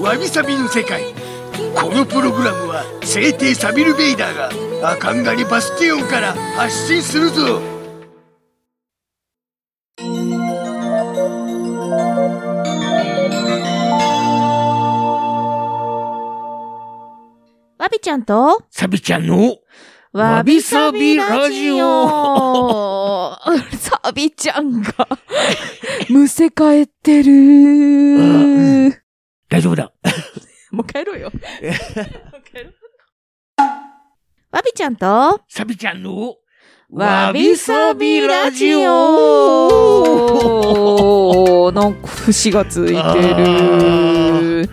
わびさびの世界。このプログラムは聖帝サビル・ベイダーがアカンガリバスティオンから発信するぞ。わびちゃんと、サビちゃんのわびさびラジオ。サビちゃんが、むせ返ってる。うん大丈夫だ もう帰ろうよ。もう帰ろうわびちゃんと、サビちゃんのわびさびラジオなんか節がついてる。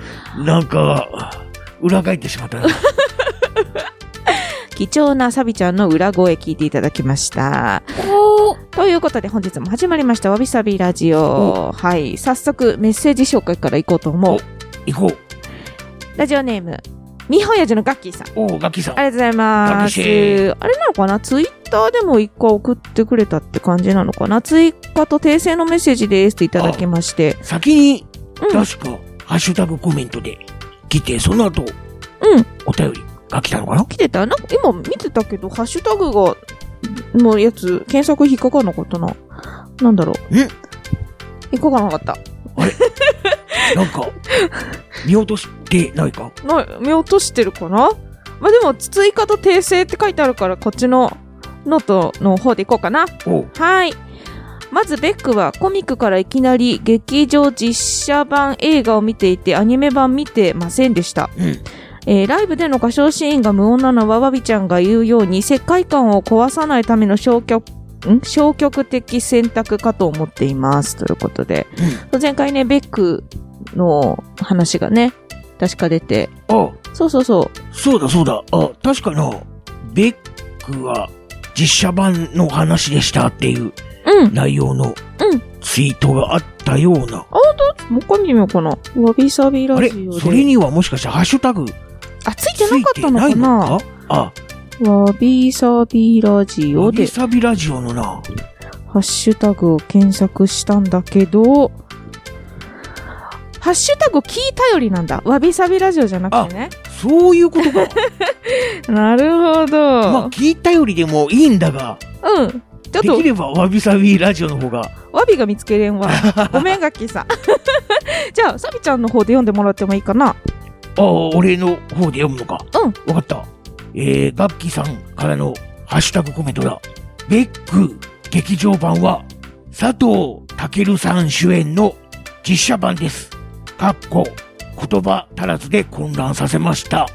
なんか裏返ってしまったな 貴重なサビちゃんの裏声聞いていただきました。ということで本日も始まりましたわびさびラジオ。はい。早速メッセージ紹介からいこうと思う。行こラジオネーム、みほやじのガッキーさん。うおうガッキーさんありがとうございます。あれなのかな？ツイッターでも一回送ってくれたって感じなのかな？追加と訂正のメッセージですっていただきまして。先にうん。確かハッシュタグコメントで来てその後うん。お便りが来たのかな？来てた？なんか今見てたけど、ハッシュタグが、のやつ、検索引っかかんなかったな。なんだろう。ん引っかかんなかった。なんか見落としてないか？な、見落としてるかな？まあでも、追加と訂正って書いてあるから、こっちのノートの方でいこうかな。はい。まず、 BECK はコミックからいきなり劇場実写版映画を見ていて、アニメ版見てませんでした。うんえーライブでの歌唱シーンが無音なのはわびちゃんが言うように、世界観を壊さないための消極、ん？消極的選択かと思っています。ということで。前回ね、ベックの話がね、確か出て、あ。そうそうそう。そうだそうだ。あ確かなベックは実写版の話でしたっていううん。内容のうん。ツイートがあったような、もう一回見てみようかな。わびさびラジオで。それにはもしかしてハッシュタグあ、ついつてなかったのかな？あ。わびさびラジオで。わび、さびラジオのな。ハッシュタグを検索したんだけど、ハッシュタグキー頼りなんだ。わびさびラジオじゃなくてね。そういうことか なるほど。まあ聞いたよりでもいいんだがうん。ちょっとでき、ればわびさびラジオの方がわびが見つけれんわ。ごめん、ガッキーさん。じゃあ、サビちゃんの方で読んでもらってもいいかな。ああ、俺の方で読むのか。うん。わかった。えー、ガッキーさんからのハッシュタグコメントだ。ベック劇場版は佐藤健さん主演の実写版です。かっこ言葉足らずで混乱させました。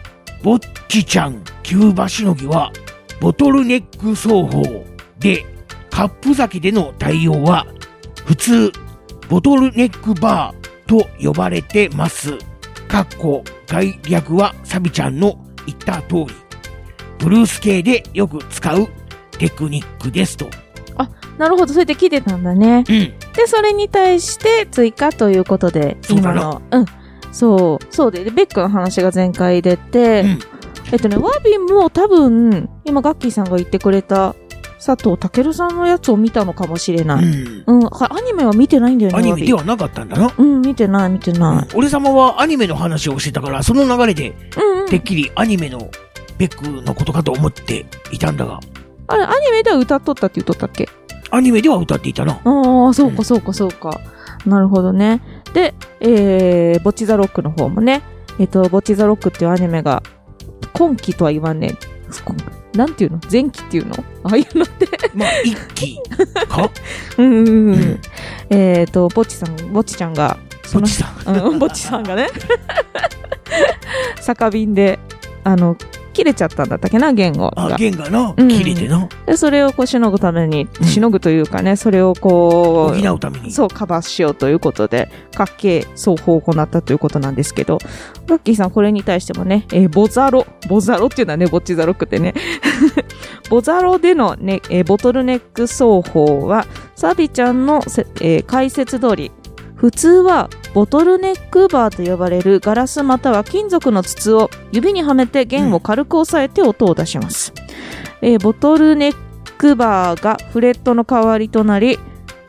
ぼっちちゃんキューバしのぎはボトルネック奏法でカップ酒での対応は普通ボトルネックバーと呼ばれてます。かっこ概略はサビちゃんの言った通り、ブルース系でよく使うテクニックですと。なるほど、それで聞いてたんだね。うん。で、それに対して追加ということで、今の、うん。そう、そうで、でベックの話が前回出て、うんえっとね、ワービンも多分、今ガッキーさんが言ってくれた佐藤健さんのやつを見たのかもしれない。うん。うん、はアニメは見てないんだよね、アニメでワはなかったんだな。うん、見てない、見てない。俺様はアニメの話をしてたから、その流れで、うん、うんてっ。きりアニメのベックのことかと思っていたんだが、あれ、アニメでは歌っとったって言っとったっけ？アニメでは歌っていたな。ああ、そううんか、そうか、そうか。なるほどね。で、えー、ボッチザロックの方もね、えっ、と、ボッチザロックっていうアニメが、今期とは言わんねなんていうの？前期っていうの？ああいうのって。まあ、一期か？うんうんうん。うんえっ、と、ぼっちさん、ぼっちちゃんが、ぼっちさん。うん、ぼっちさんがね、酒瓶で、あの、切れちゃったんだったっけな、言語あ、が。弦がな、うん切れてな、で、それをこう、しのぐために、うんしのぐというかね、それをこう、補うために。そう、カバーしようということで、各系双方を行ったということなんですけど、ガッキーさんこれに対してもね、えーボザロ、ボザロっていうのはね、ボッチザロックってね、ボザロでのね、えーボトルネック奏法は、サビちゃんのせ、えー解説通り、普通はボトルネックバーと呼ばれるガラスまたは金属の筒を指にはめて弦を軽く押さえて音を出します。えーボトルネックバーがフレットの代わりとなり、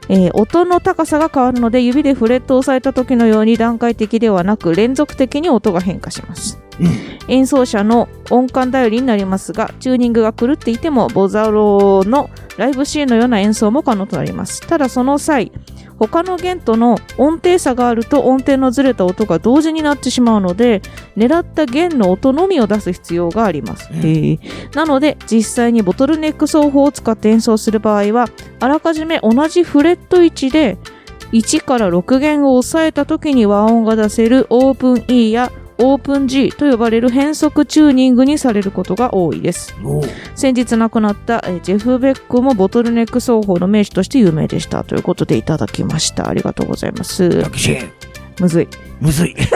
えー音の高さが変わるので指でフレットを押さえた時のように段階的ではなく連続的に音が変化しますうん。演奏者の音感頼りになりますがチューニングが狂っていてもボザロのライブシーンのような演奏も可能となりますただその際他の弦との音程差があると音程のずれた音が同時になってしまうので狙った弦の音のみを出す必要があります、なので実際にボトルネック奏法を使って演奏する場合はあらかじめ同じフレット位置で1から6弦を押さえた時に和音が出せるオープン E やオープン G と呼ばれる変則チューニングにされることが多いです。先日亡くなったえージェフ・ベックもボトルネック奏法の名手として有名でしたということでいただきました。ありがとうございますむずい。むずい。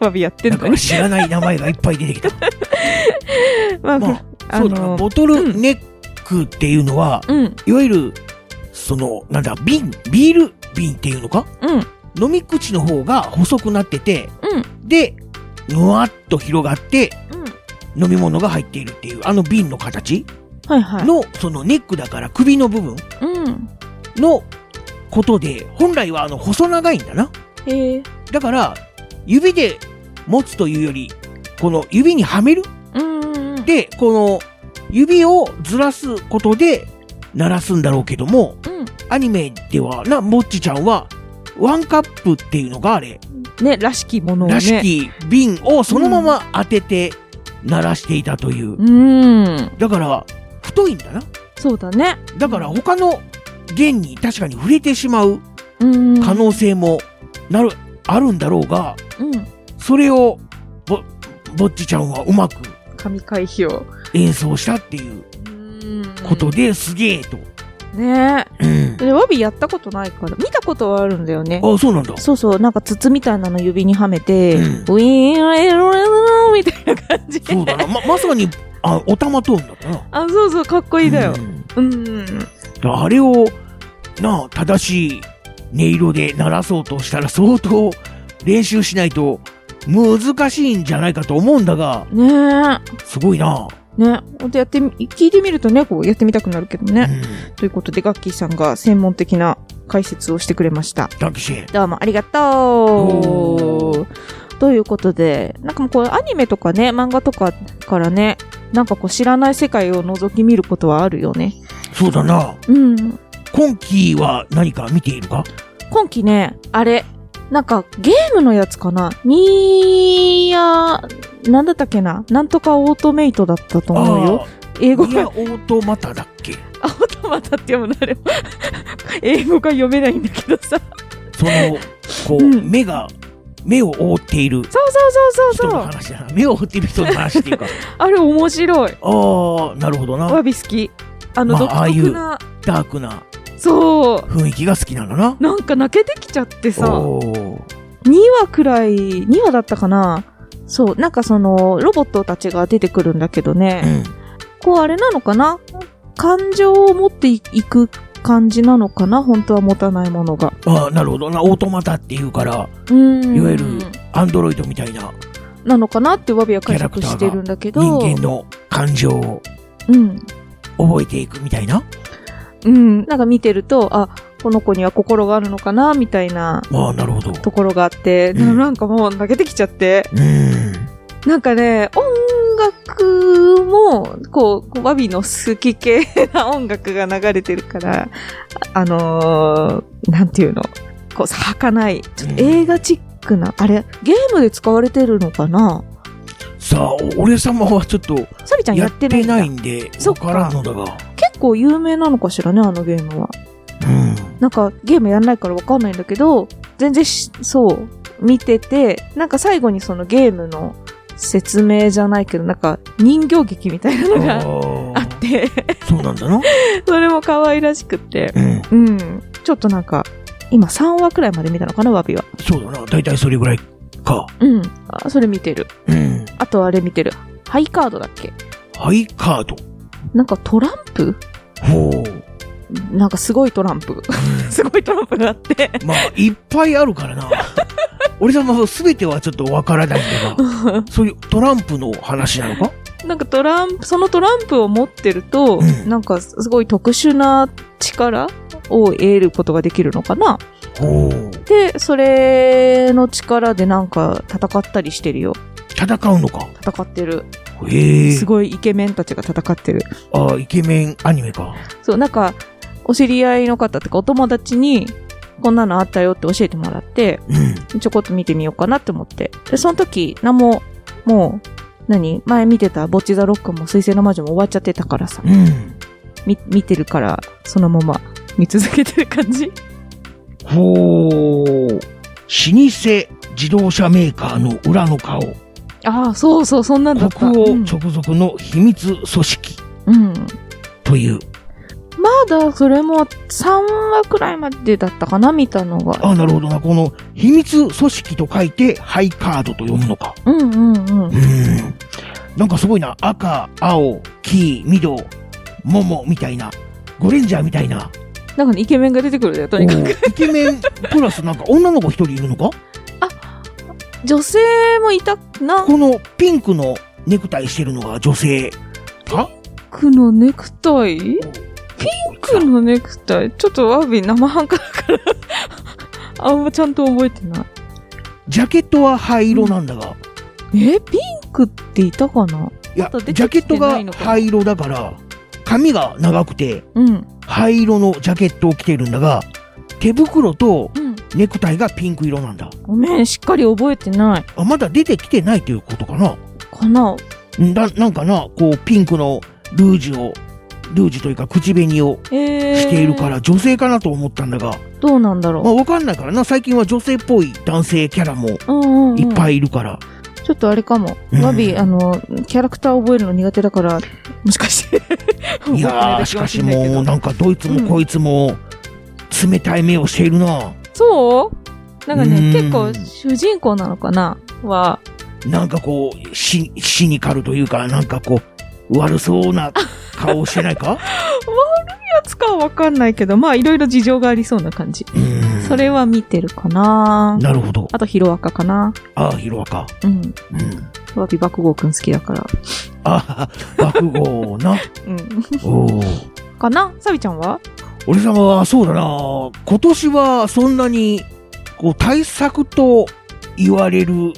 ワビやってなんんのに。か知らない名前がいっぱい出てきた。まあ、まあ、そうだな。ボトルネックっていうのは、うん、いわゆる、その、なんだ、瓶、ビール瓶っていうのか？うん、飲み口の方が細くなってて、うん、で、ぬわっと広がって、うん。飲み物が入っているっていう、あの瓶の形はいはい。の、そのネックだから首の部分うん。のことで、本来はあの細長いんだな。へえ。だから、指で持つというより、この指にはめる。で、この指をずらすことで鳴らすんだろうけども、うん。アニメではな、もっちちゃんは、ワンカップっていうのがあれ、ね、らしきものをね。らしき瓶をそのまま当てて鳴らしていたという。うん。だから、太いんだな。そうだね。だから他の弦に確かに触れてしまううん。可能性もなる、あるんだろうが、うん。それを、ぼ、ぼっちちゃんはうまく神回避を。演奏したっていうことですげえと。ね。で、ワビやったことないから、見たことはあるんだよね。あ、そうなんだ。そうそう、なんか筒みたいなの指にはめて、うんウィーン、エロエロみたいな感じで。そうだな。ま、まさに、あ、おたまトーンだったな。あ、そうそう、かっこいいだよ。うんうん。あれを、なあ、正しい音色で鳴らそうとしたら相当練習しないと難しいんじゃないかと思うんだが、ねすごいな。え。ねほんとやってみ、聞いてみるとね、こうやってみたくなるけどうね。ん。ということで、ガッキーさんが専門的な解説をしてくれました。どうもありがとうということで、なんかもうこうアニメとかね、漫画とかからね、なんかこう知らない世界を覗き見ることはあるよね。そうだな。うん。今期は何か見ているか？今期ね、あれ、なんかゲームのやつかな？ニーヤ、なんだったっけな？なんとかオートメイトだったと思うよ。英語が、オートマタだっけ？あ、オートマタって読むの？あれ。英語が読めないんだけどさ。その、こう、うん目が、目を覆っているそうそう人のそうそうそう。話だな。目を覆っている人の話っていうか。あれ面白い。ああ、なるほどな。わび好き。あの、まあ独特な、ダークなそう。雰囲気が好きなんだな。なんか泣けてきちゃってさ、おー2話くらい、2話だったかなそう、なんかその、ロボットたちが出てくるんだけどね、うん。こうあれなのかな？感情を持っていく感じなのかな？本当は持たないものが。ああ、なるほどな。オートマタっていうから、うん。いわゆるアンドロイドみたいななのかなってワビは解釈してるんだけど。人間の感情をうん。覚えていくみたいな。うん。なんか見てると、あ、この子には心があるのかなみたいなああ、なるほど。ところがあって、うんなんかもう泣けてきちゃって。うん。なんかね、音楽も、こう、ワビの好き系な音楽が流れてるから、あのー、なんていうの、こう、儚い、ちょっと映画チックな、あれ、ゲームで使われてるのかな？さあ、俺様はちょっとサビちゃんややってないんだないんで、そっからんのだが。結構有名なのかしらね、あのゲームは。うん。なんか、ゲームやんないからわかんないんだけど、全然し、そう、見てて、なんか最後にそのゲームの説明じゃないけど、なんか人形劇みたいなのがああって、あ、そうなんだな。それも可愛らしくって、うん。うん。ちょっとなんか、今3話くらいまで見たのかな、ワビは。そうだな。だいたいそれぐらいか。うん。あ、それ見てる。うん。あとあれ見てる。ハイカードだっけ？ハイカード？なんかトランプ？ほう。なんかすごいトランプ。すごいトランプがあって。まあ、いっぱいあるからな。俺さんも全てはちょっとわからないんだが、そういうトランプの話なのか？なんかトランプ、そのトランプを持ってると、うんなんかすごい特殊な力を得ることができるのかな。で、それの力でなんか戦ったりしてるよ。戦うのか？戦ってる。すごいイケメンたちが戦ってる。ああ、イケメンアニメか。そう、なんか、お知り合いの方ってかお友達に、こんなのあったよって教えてもらって、うん。ちょこっと見てみようかなって思って。で、その時、何も、もう、何前見てたボッチザロックも水星の魔女も終わっちゃってたからさ、うん。み、見てるから、そのまま見続けてる感じほう。老舗自動車メーカーの裏の顔。ああ、そうそう、そんなんだった。国王うん直属の秘密組織うん。という。まだ、それも3話くらいまでだったかな、見たのが。ああ、なるほどな。この秘密組織と書いてハイカードと読むのか。うんうんうんう。ん。なんかすごいな。赤、青、黄、緑、桃みたいな。ゴレンジャーみたいな。なんかね、イケメンが出てくるだよ、とにかく。イケメンプラスなんか女の子一人いるのか？女性もいたな。このピンクのネクタイしてるのが女性かピンクのネクタイ？ピンクのネクタイ？ちょっとワビ生半可だから。あんまちゃんと覚えてない。ジャケットは灰色なんだが、え、ピンクっていたかな？いや、まジャケットが灰色だから、髪が長くてうん。灰色のジャケットを着てるんだが、手袋とうん。ネクタイがピンク色なんだ。ごめん、しっかり覚えてない。あ、まだ出てきてないということかなかな？んだ、なんかな、こう、ピンクのルージュを、ルージュというか口紅をえー。しているから女性かなと思ったんだが、どうなんだろう。まあわかんないからな、最近は女性っぽい男性キャラもうんうん、うん。いっぱいいるから。ちょっとあれかも。うんワビ、あの、キャラクター覚えるの苦手だから、もしかして。いやー、しかしもう、なんかどいつもこいつも、冷たい目をしているな。そう？なんかね、うん結構主人公なのかな？は、なんかこう、シシニカルというか、なんかこう、悪そうな顔してないか？やつかはわかんないけど、まあいろいろ事情がありそうな感じ。それは見てるかななるほど。あとヒロアカかなああ、ヒロアカ。うん。うん。ワビ爆豪くん好きだから。ああ、爆豪な。うん。おお。かな？サビちゃんは？俺様はそうだな。今年はそんなに、こう、対策と言われる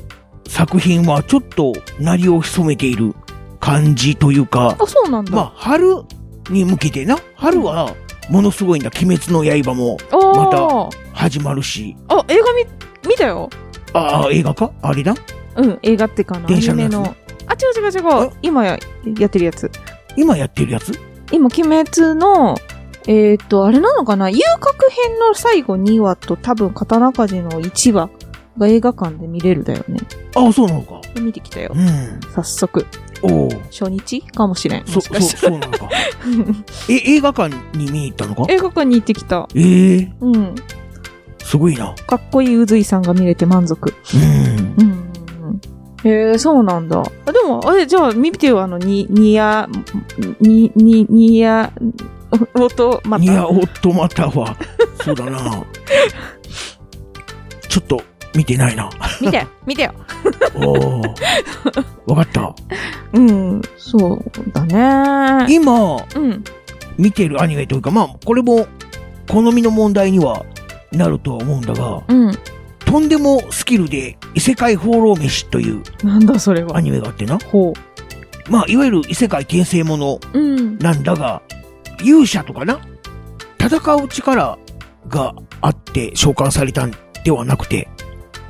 作品はちょっと鳴りを潜めている感じというか、あ、そうなんだ。まあ、春に向けてな。春は、ものすごいんだ。鬼滅の刃もあまたー始まるし。あ、映画見、見たよ。ああ、映画か？あれだ？うん、映画ってかな。電車のの。あ、違う違う違う。今や、やってるやつ。今やってるやつ？今、鬼滅の、えっ、と、あれなのかな？遊郭編の最後2話と多分刀鍛冶の1話が映画館で見れるだよね。ああ、そうなのか。見てきたよう。ん。早速。おお。初日かもしれん。そ、そう。そうなのか。え、映画館に見に行ったのか？映画館に行ってきた。ええうん。すごいな。かっこいいうずいさんが見れて満足。うん。うん。へえ、そうなんだ。あでも、あれ、じゃあ、見てよ、あの、に、にや、に、に、にや、音、また。いや、オットマタは、そうだな。ちょっと、見てないな。見て、見てよ。おお。わかった。うん、そうだね。今、うん。見てるアニメというか、まあ、これも、好みの問題にはなるとは思うんだが、うん。とんでもスキルで異世界放浪飯というなんだそれは。アニメがあってな。ほまあ、いわゆる異世界転生もの。なんだが、勇者とかな、戦う力があって召喚されたんではなくて、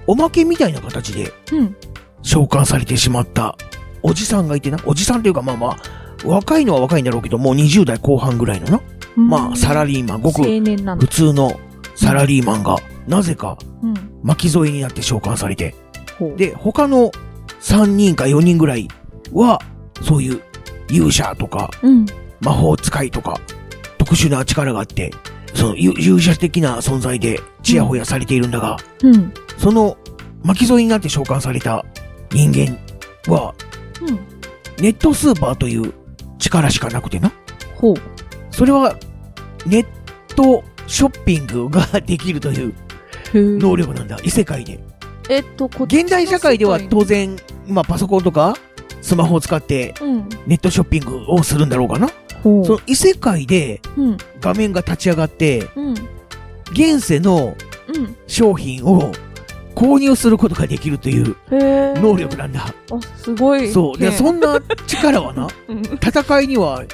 おまけみたいな形でうん。召喚されてしまったおじさんがいてな、おじさんというかまあまあ、若いのは若いんだろうけど、もう20代後半ぐらいのな、まあ、サラリリーマン、ごく普。通のサラリーマンが、なぜかうん。巻き添えになって召喚されて、ほう。で、他の3人か4人ぐらいは、そういう勇者とかうん。魔法使いとか特殊な力があって、その勇勇者的な存在でチヤホヤされているんだが、うん。その巻き添えになって召喚された人間はうん。ネットスーパーという力しかなくてな。ほう。それはネットショッピングができるという能力なんだ。異世界で。えっと、現代社会では当然、まあパソコンとかスマホを使ってうん。ネットショッピングをするんだろうかな。その異世界でうん。画面が立ち上がって、うん。現世のうん。商品を購入することができるという能力なんだ。あ、すごい。そう。で、ねそんな力はな、うん。戦いには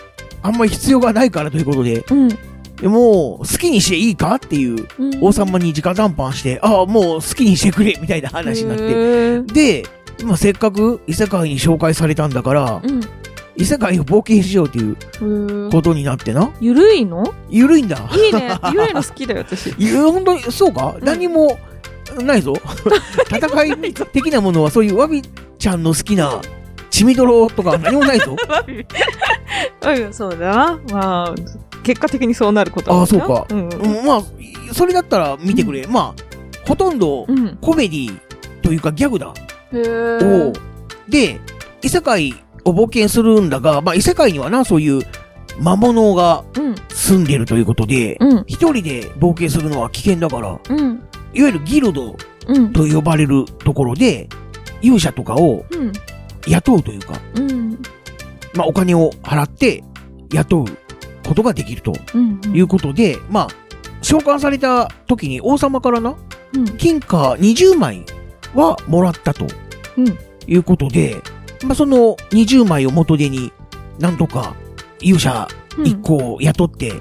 あんまり必要がないからということで、うん。でもう好きにしていいかっていううん王様に直談判して、ああ、もう好きにしてくれみたいな話になって。で、まあ、せっかく異世界に紹介されたんだから、うん。異世界を冒険しようということになってな。ゆるいの？ゆるいんだ。いいね。ゆるいの好きだよ、私。いや、本当に、そうか、うん何も、ないぞ。戦い的なものは、そういうわびちゃんの好きな、血みどろとか 何もないぞ。うん、そうだな。まあ、結果的にそうなることああ、そうか。うん。うん、まあ、それだったら見てくれ。まあ、ほとんどうん。コメディというかギャグだ。へーを、で、異世界を冒険するんだが、まあ異世界にはな、そういう魔物がうん。住んでるということで、うん。一人で冒険するのは危険だから、うん。いわゆるギルドうん。と呼ばれるところで、勇者とかをうん。雇うというか、うん。まあお金を払って雇うことができるとうん。いうことで、まあ、召喚された時に王様からな、うん。金貨20枚はもらったとうん。いうことで、まあその20枚を元手に、なんとか勇者一個を雇って、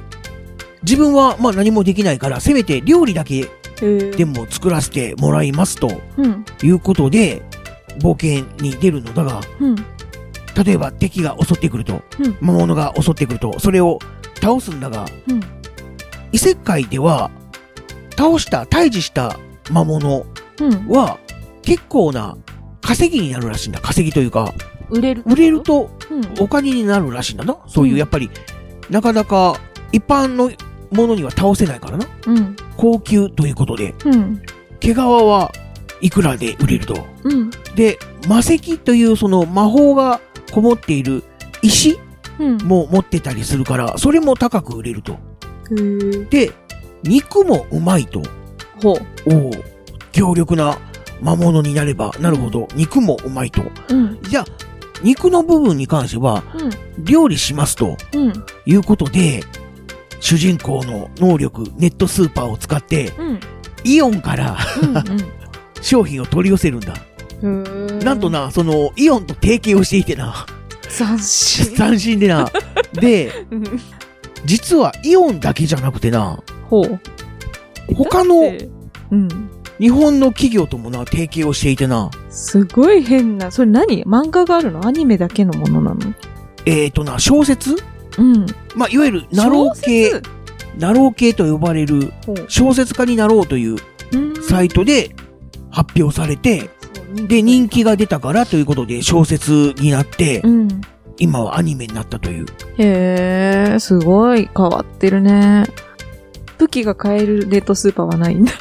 自分はまあ何もできないから、せめて料理だけでで、も作らせてもらいますとうん。いうことで、冒険に出るのだが、うん。例えば敵が襲ってくると、うん魔物が襲ってくると、それを倒すんだが、うん。異世界では、倒した、退治した魔物うん。は、結構な稼ぎになるらしいんだ。稼ぎというか、売れる。売れるとうん。お金になるらしいんだな。そういうう、んやっぱり、なかなか一般のものには倒せないからな。うん。高級ということで、うん。毛皮はいくらで売れると。うん。で、魔石というその魔法がこもっている石うん。も持ってたりするから、それも高く売れると。で、肉もうまいと。ほう。おお、強力な魔物になればなるほど、肉もうまいと。うん。じゃあ、肉の部分に関しては、うん。料理しますとうん。いうことで、主人公の能力、ネットスーパーを使って、うん。イオンからうん。商品を取り寄せるんだ。うん。なんとな、その、イオンと提携をしていてな、斬新。斬新でな。で、うん実はイオンだけじゃなくてな、ほう。他の。日本の企業ともな、提携をしていてな、すごい変な。それ何？漫画があるの？アニメだけのものなの？えーとな、小説？うん。まあ、いわゆる、なろう系、なろう系と呼ばれる小説家になろうといううんサイトで発表されて、で、人気が出たからということで小説になってう、ん。今はアニメになったという。へえ、すごい変わってるね。武器が買えるネットスーパーはないんだ。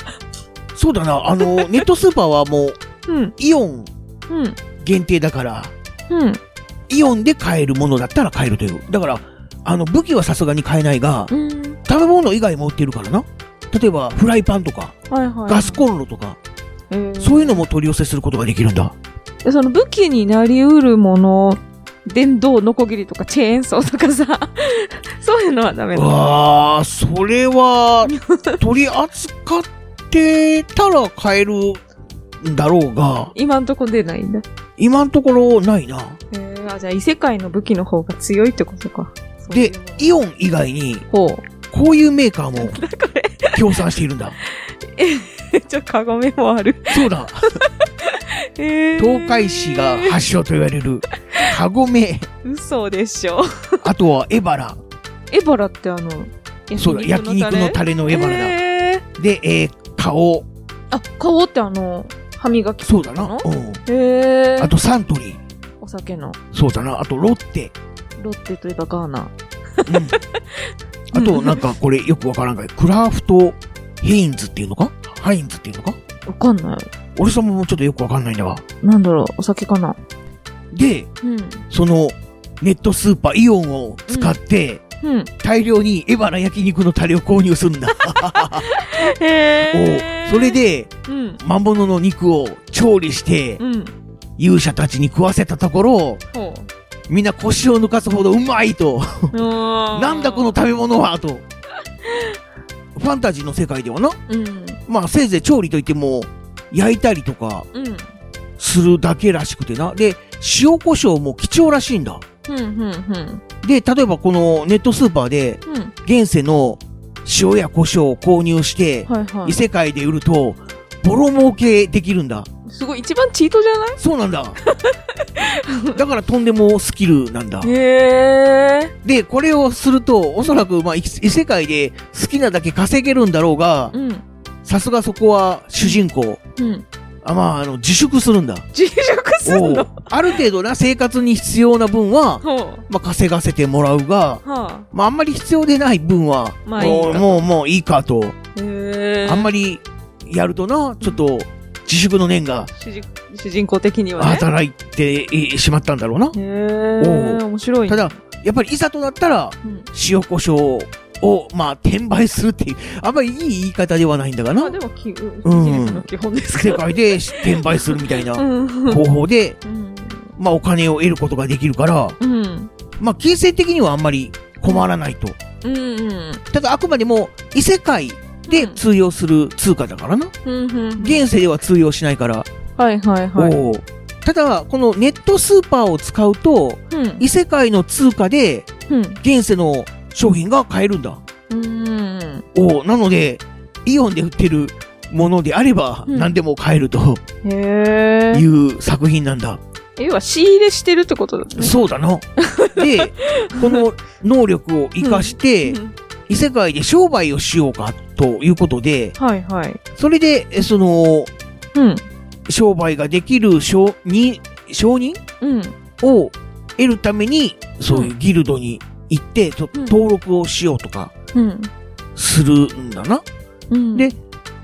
そうだな、あの、ネットスーパーはもう、うん。イオンうん。限定だから、うん。イオンで買えるものだったら買えるという。だから、あの、武器はさすがに買えないが、うん。食べ物以外も売ってるからな。例えば、フライパンとか、はいはい。ガスコンロとか、へーそういうのも取り寄せすることができるんだ。でその武器になりうるもの、電動ノコギリとかチェーンソーとかさ、そういうのはダメうなの。わー、それは、取り扱ってたら買えるんだろうが、今んとこ出ないんだ。今のところないな。へえ、あ、じゃあ異世界の武器の方が強いってことか。でそういうの、イオン以外に、ほう。こういうメーカーも 協賛しているんだ。ちょ、カゴメもある。そうだ、えー東海市が発祥と言われる、カゴメ、嘘でしょ。あとはエバラ。エバラってあの、そうだ、焼肉のタレのエバラだ。えーで、えー、花王。あ、花王ってあの、歯磨きそうだな。のうん。へえ。あとサントリー。お酒の。そうだな。あとロッテ。ロッテといえばガーナ。うん。あと、なんかこれよくわからんが、クラフトヘインズっていうのか？ハインズっていうのか？わかんない。俺さんもちょっとよくわかんないんだが。なんだろう、お酒かな。で、うん。その、ネットスーパーイオンを使って、うん。大量にエバラ焼肉のタレを購入するんだ。へ おそれ、で、うん。魔物の肉を調理して、うん。勇者たちに食わせたところ、ほみんな腰を抜かすほどうまいと、う。ななんだこの食べ物はと。ファンタジーの世界ではな、うん。まあせいぜい調理といっても、焼いたりとかうん。するだけらしくてな。で、塩胡椒も貴重らしいんだ。うん。うん。うん。で、例えばこのネットスーパーで、うん。現世の塩や胡椒を購入して、はいはい異。世界で売ると、ボロ儲けできるんだ。すごい、一番チートじゃない？そうなんだ。だからとんでもスキルなんだ。へえ。で、これをすると、おそらく、まあ、異異世界で好きなだけ稼げるんだろうが、うん。さすがそこは主人公。うん。あまあ、あの、自粛するんだ。自粛すんおうのある程度な生活に必要な分は、ほう。まあ、稼がせてもらうが、はまあ、あんまり必要でない分は、まあいいかもう、もう、もういいかと。あ。へえ。あんまりやるとな、ちょっと、自粛の念が主人主人公的にはね。働いてえしまったんだろうな。へえ。面白いね。ただ、やっぱりいざとなったら、うん、塩胡椒を、まあ、転売するっていう、あんまりいい言い方ではないんだがな。まあでもき、ううんん、ビジネスの基本です。世界で転売するみたいなうん。方法で、うん。まあ、お金を得ることができるから、うん。まあ、金銭的にはあんまり困らないと。うん。うん。ただ、あくまでも異世界で通用する通貨だからな。うん。うん。現世では通用しないから。はいはいはい。ただ、このネットスーパーを使うと、うん。異世界の通貨でうん。現世の商品が買えるんだ。うん。おうなので、イオンで売ってるものであればうん何でも買えるとへえ。いう作品なんだ。要は仕入れしてるってことだね。そうだな。で、この能力を活かしてう、ん異世界で商売をしようかということで、はいはい。それで、えその、うん。商売ができる承認、承認うん。を得るために、そういうギルドに行って、登録をしようとかうん。するんだな。うん。で、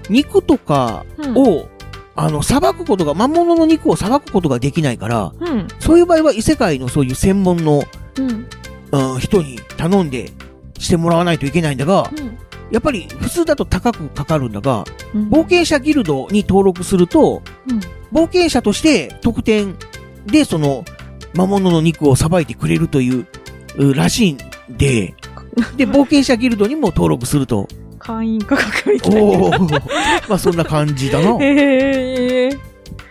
肉とかうん、を、あの、裁くことが、魔物の肉を裁くことができないから、うん。そういう場合は異世界のそういう専門の、うん。うん、人に頼んでしてもらわないといけないんだが、やっぱり普通だと高くかかるんだが、うん。冒険者ギルドに登録すると、うん冒険者として特典でその魔物の肉をさばいてくれるという、うらしいんで、で、冒険者ギルドにも登録すると。会員価格みたいな。まあそんな感じだな。へえ。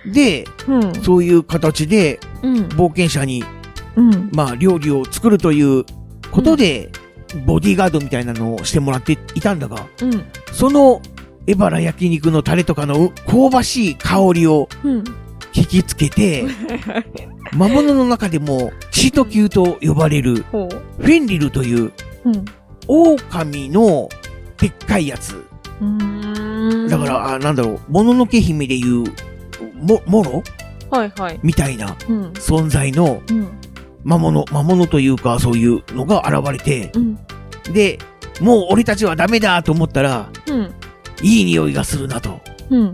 で、うん。そういう形でうん。冒険者に、うん。まあ料理を作るということで、ボディーガードみたいなのをしてもらっていたんだが、うん。そのエバラ焼肉のタレとかの香ばしい香りをうん。引きつけて、魔物の中でもチート級と呼ばれるほフェンリルという。狼のでっかいやつ。だから、あなんだろう、もののけ姫でいう、も、もろ？はいはい。みたいなうん。存在のうん。魔物、魔物というかそういうのが現れて、うん。で、もう俺たちはダメだと思ったら、うん。いい匂いがするなと。うん。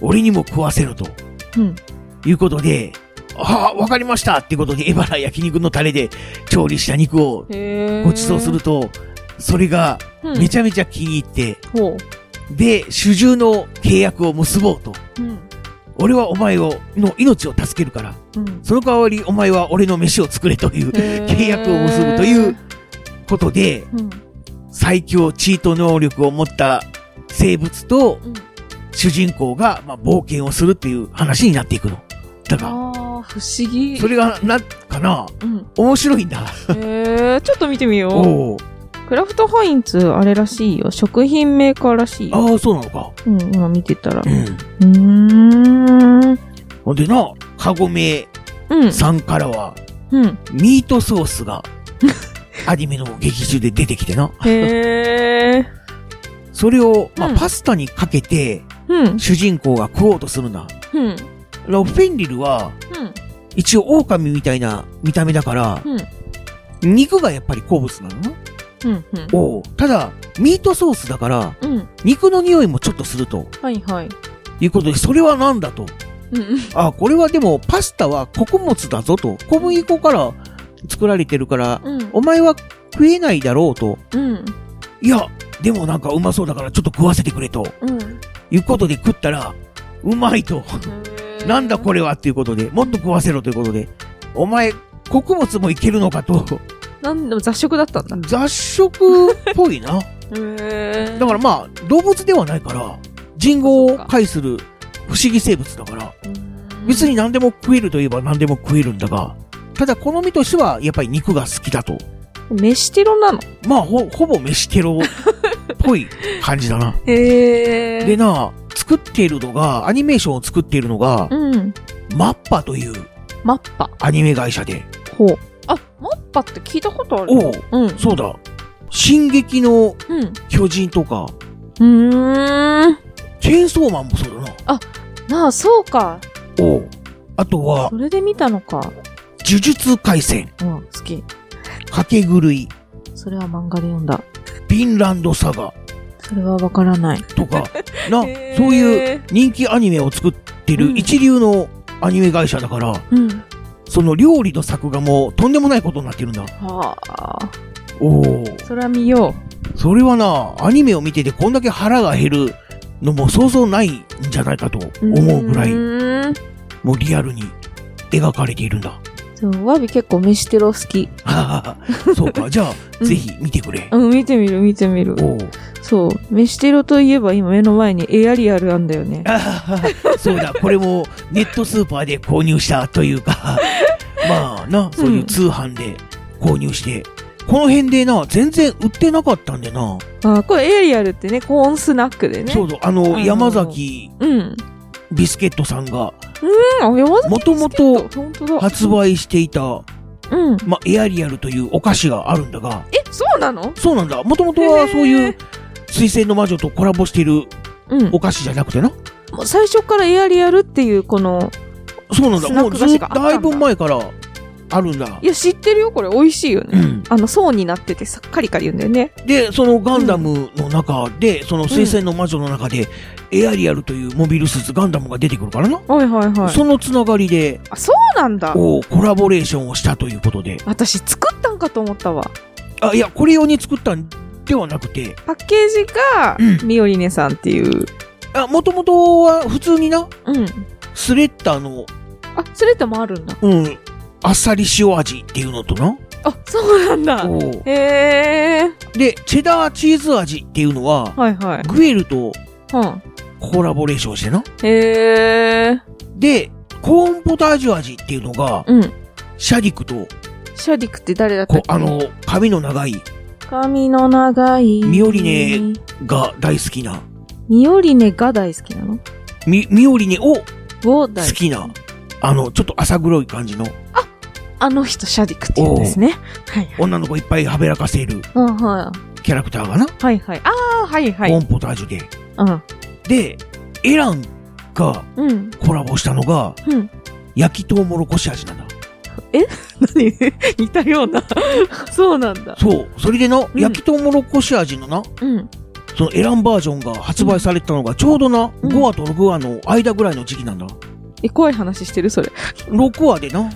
俺にも食わせろと。うん。いうことで、ああ、わかりましたってことで、エバラ焼肉のタレで調理した肉を。ご馳走すると、それがうん、めちゃめちゃ気に入って、ほで、主従の契約を結ぼうと。う。うん。俺はお前を、の命を助けるから、うん。その代わりお前は俺の飯を作れという契約を結ぶということで、うん。最強チート能力を持った生物とうん。主人公が、まあ、冒険をするっていう話になっていくの。だが、ああ、不思議。それが、なんかな、うん。面白いんだ。へえ、ちょっと見てみよう。クラフトハインツ、あれらしいよ。食品メーカーらしいよ。ああ、そうなのか。うん、今見てたら。うん。うーん。ほんでな、カゴメうん。さんからは、うん。ミートソースが、アニメの劇中で出てきてな。へえ。それを、まあ、うんパスタにかけて、うん。主人公が食おうとするんだ。うん。フェンリルは、うん。一応狼みたいな見た目だから、うん。肉がやっぱり好物なの？な。うん。うん。おうただ、ミートソースだから、うん。肉の匂いもちょっとするとはいはい。いうことで、それは何だと？うん。うん。あ、これはでも、パスタは穀物だぞと。小麦粉から作られてるから、うん。お前は食えないだろうと。うん。いや、でもなんかうまそうだからちょっと食わせてくれと。うん。いうことで食ったら、うまいと。なんだこれはっていうことで、もっと食わせろということで、お前、穀物もいけるのかと。なんでも雑食だったんだ。雑食っぽいな。へえ。だからまあ、動物ではないから、人語を介する不思議生物だから、別に何でも食えるといえば何でも食えるんだが、ただ好みとしてはやっぱり肉が好きだと。飯テロなの？まあ、ほ、ほぼ飯テロっぽい感じだな。へえ。でな、作っているのが、アニメーションを作っているのが、うん。マッパというマッパ。アニメ会社で。ほう。あ、マッパって聞いたことあるおう、うん。そうだ。進撃のうん。巨人とか、うーん。チェーンソーマンもそうだな。なあ、そうか。おう。あとはそ、れで見たのか。呪術回戦、うん、好き。かけ狂い、それは漫画で読んだ。フィンランドサガそれはわからない。とか、な、そういう人気アニメを作ってうんる一流のアニメ会社だから、うん。その料理の作画もとんでもないことになってるんだ。はあ。おお。それは見よそれはな、アニメを見ててこんだけ腹が減るのもそうそうないんじゃないかとう。思うぐらい。もうリアルに描かれているんだ。そう、ワビ結構飯テロ好き。そうか。じゃあ、うんぜひ見てくれ。うん、見てみる、見てみる。そう。飯テロといえば今目の前にエアリアルあんだよね。そうだ、これもネットスーパーで購入したというか、まあな、そういう通販で購入して、この辺でな、全然売ってなかったんでな。あ、これエアリアルってね、コーンスナックでね。そうだ、あの、うん山崎うん。うん、ビスケットさんが、もともと。発売していた、うん。まあ、エアリアルというお菓子があるんだが、え、そうなの？そうなんだ。もともとはそういう、水星の魔女とコラボしているうん。お菓子じゃなくてな。もう最初からエアリアルっていうこの、そうなんだ。もうずっとク菓子があったんだだいぶ前からあるんだい。や、知ってるよ、これ。美味しいよね。うん。あの、層になっててさ、カリカリ言うんだよね。で、そのガンダムの中で、その水星の魔女の中で、エアリアルというモビルスーツガンダムが出てくるからな。はいはいはい。そのつながりで、あ、そうなんだ。こう、コラボレーションをしたということで。私作ったんかと思ったわ。あ、いや、これ用に作ったんではなくて、パッケージが、うんミオリネさんっていう。あ、もともとは普通にな、うん。スレッタの、あ、スレッタもあるんだ。うん、あっさり塩味っていうのとな。あ、そうなんだ。へえ。で、チェダーチーズ味っていうのは、はいはい。グエルとはコラボレーションしてな。ん。へえ。で、コーンポタージュ味っていうのが、うん。シャディクと、シャディクって誰だったっけ？こあの、髪の長い髪の長い。ミオリネ。が大好きな、ミオリネが大好きなの？ミミオリネをを好大好き。きな、あの、ちょっと浅黒い感じのあの人、シャディクって言うんですね。はい。女の子いっぱいはべらかせるうん、はキャラクターがな、い。はいはい。ああ、はいはい。コーンポタージュで。うん。で、エランがうん。コラボしたのが、うん。焼きとうもろこし味なんだ。何？似たような。そうなんだ。そう。それでな、ん焼きとうもろこし味のな、うん。そのエランバージョンが発売されたのがちょうどな、うん5話と6話の間ぐらいの時期なんだ。え、怖い話してる？それ。6話でな、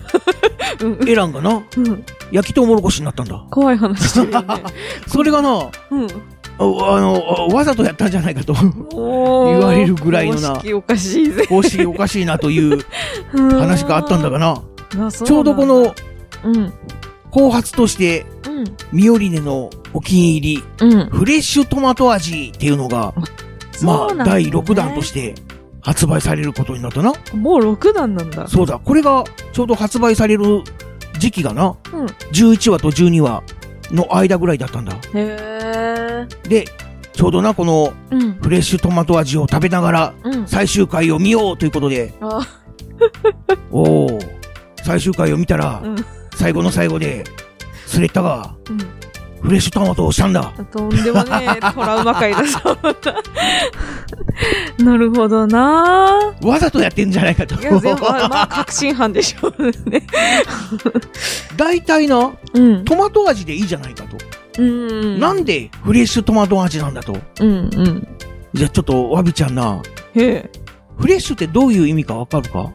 うん。エランがな、うん。焼きとうもろこしになったんだ。怖い話してるよね。それがな、うん。ああの、わざとやったんじゃないかと、言われるぐらいのな公式おかしいぜ。公式おかしいなという話があったんだがな、な。ちちょうどこの、うん。後発として、うん。ミオリネのお気に入り、うん。フレッシュトマト味っていうのが、まあ、第6弾として発売されることになったな。もう6弾なんだ。そうだ、これがちょうど発売される時期がな、うん。11話と12話の間ぐらいだったんだ。へー。で、ちょうどな、このうん。フレッシュトマト味を食べながらうん。最終回を見ようということで、あ、おお最終回を見たらう、ん。最後の最後で、スレッタが、うん。フレッシュトマトをしたんだ。とんでもねえ、トラウマ界だそ。なるほどなわざとやってんじゃないかとい。や、全部、まあ、まあ確信犯でしょうね。大体な、うん。トマト味でいいじゃないかと。うん。なんでフレッシュトマト味なんだと。うんうん。じゃあちょっと、わびちゃんな、へえ。フレッシュってどういう意味かわかるか？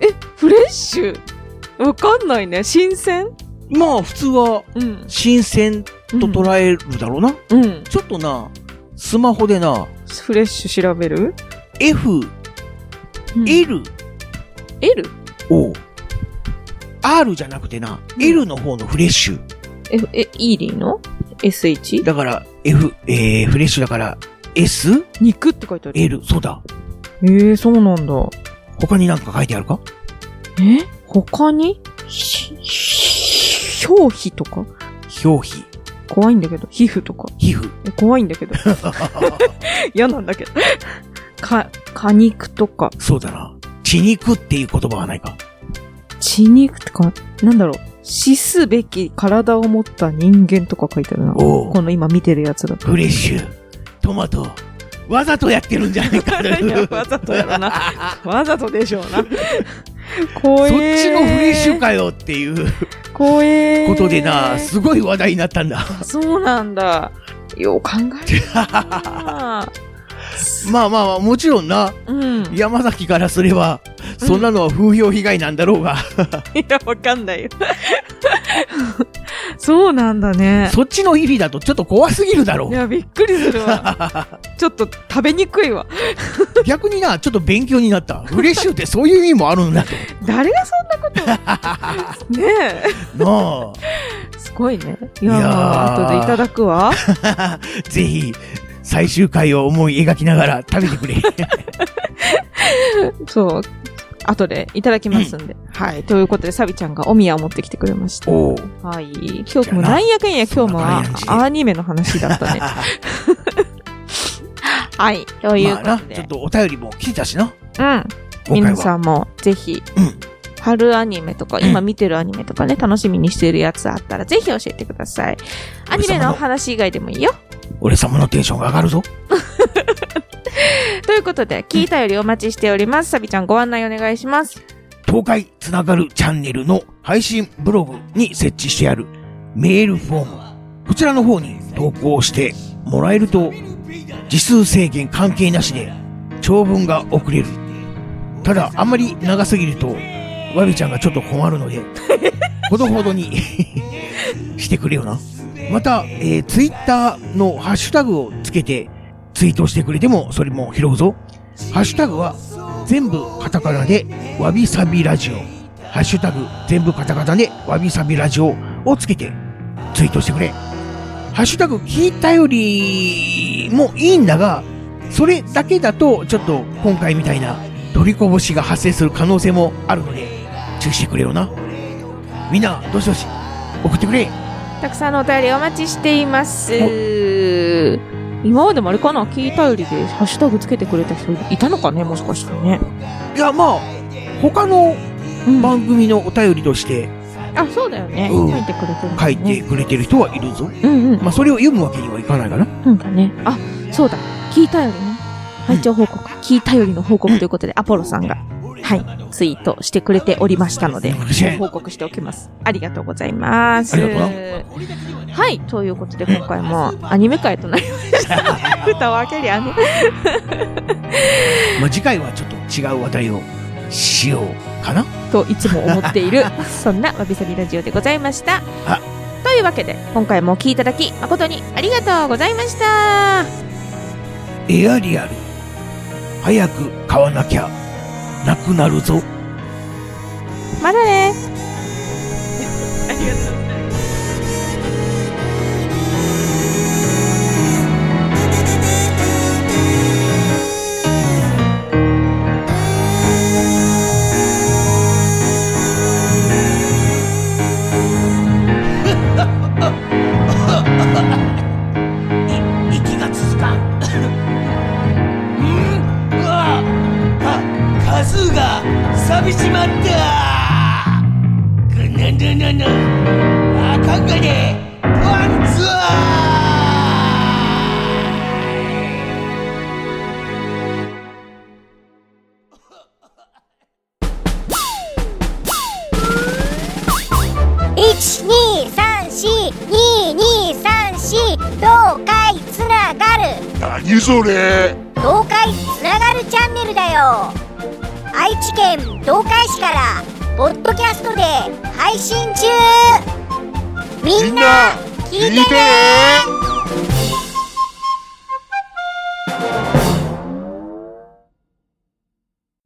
え、フレッシュ？わかんないね。新鮮？まあ普通はうん。新鮮と捉えるだろうな。うん。ちょっとな、スマホでな、フレッシュ調べる？F、うん L ?L? を、R じゃなくてな、うん L の方のフレッシュ。え、え、イーリーの ?SH? だから、F、えー、フレッシュだから、S、肉って書いてある。L、そうだ。えー、そうなんだ。他になんか書いてあるか？え？他に？ひ表皮とか？表皮、怖いんだけど。皮膚とか。皮膚。え怖いんだけど。嫌なんだけど。か、果肉とか、そうだな。血肉っていう言葉はないか。血肉とか、なんだろう。死すべき体を持った人間とか書いてあるな。この今見てるやつだと。フレッシュ、トマト、わざとやってるんじゃないか わざとやろな。わざとでしょうな。そっ怖ちえのフレッシュかよっていう怖えことでな、すごい話題になったんだ。そうなんだ。よう考えるな まあまあまあ、もちろんな、うん。い山崎からすれば、そんなのは風評被害なんだろうが、や、わかんないよ。そうなんだね。そっちの意味だとちょっと怖すぎるだろいや、びっくりするわ。ちょっと食べにくいわ。う。逆にな、ちょっと勉強になった。フレッシュってそういう意味もあるんだと。誰がそんなことねなあ。え。すごいね。いや、いや後でいただくわ。ぜひ、最終回を思い描きながら食べてくれ。そう。後でいただきますんで。はい。ということで、サビちゃんがお宮を持ってきてくれました。おうはい。今日もなんやかんや今日もアニメの話だったね。はい。ということで。ちょっとお便りも来てたしな。うん。皆は。さんもぜひ、うん春アニメとか、今見てるアニメとかね、楽しみにしてるやつあったら、ぜひ教えてください。アニメのお話以外でもいいよ。俺様のテンションが上がるぞ。ということで、聞いたよりお待ちしております。サビちゃんご案内お願いします。東海つながるチャンネルの配信ブログに設置してあるメールフォーム。こちらの方に投稿してもらえると、字数制限関係なしで長文が送れる。ただ、あんまり長すぎると、わびちゃんがちょっと困るので、ほどほどに してくれよな。また、えー、ツイッターのハッシュタグをつけてツイートしてくれてもそれも拾うぞ。ハッシュタグは全部カタカナでわびさびラジオ。ハッシュタグ全部カタカナでわびさびラジオをつけてツイートしてくれ。ハッシュタグ聞いたよりもいいんだが、それだけだとちょっと今回みたいな取りこぼしが発生する可能性もあるので注意してくれよな。みんな、どしどし送ってくれ。たくさんのお便りお待ちしています。今までもあれかな？聞いたよりでハッシュタグつけてくれた人いたのかね？もしかしたらね。いや、まあ、他のうん番組のお便りとしてあ、そうだよね。うん書いてくれてる、ね。書いてくれてる人はいるぞ。うんうん。まあ、それを読むわけにはいかないかな。なんかね。あ、そうだ。聞いたよりね。拝聴報告。聞いたよりの報告ということで、アポロさんが、はい、ツイートしてくれておりましたので、報告しておきます。ありがとうございます。ありがとうなはい、ということで今回もアニメ会となりました。蓋を開けりゃね。まあ、次回はちょっと違う話題をしようかな。といつも思っている、そんなわびさびラジオでございましたあ。というわけで、今回もお聞きいただき誠にありがとうございました。エアリアル。早く買わなきゃなくなるぞ。まだね。ありがとう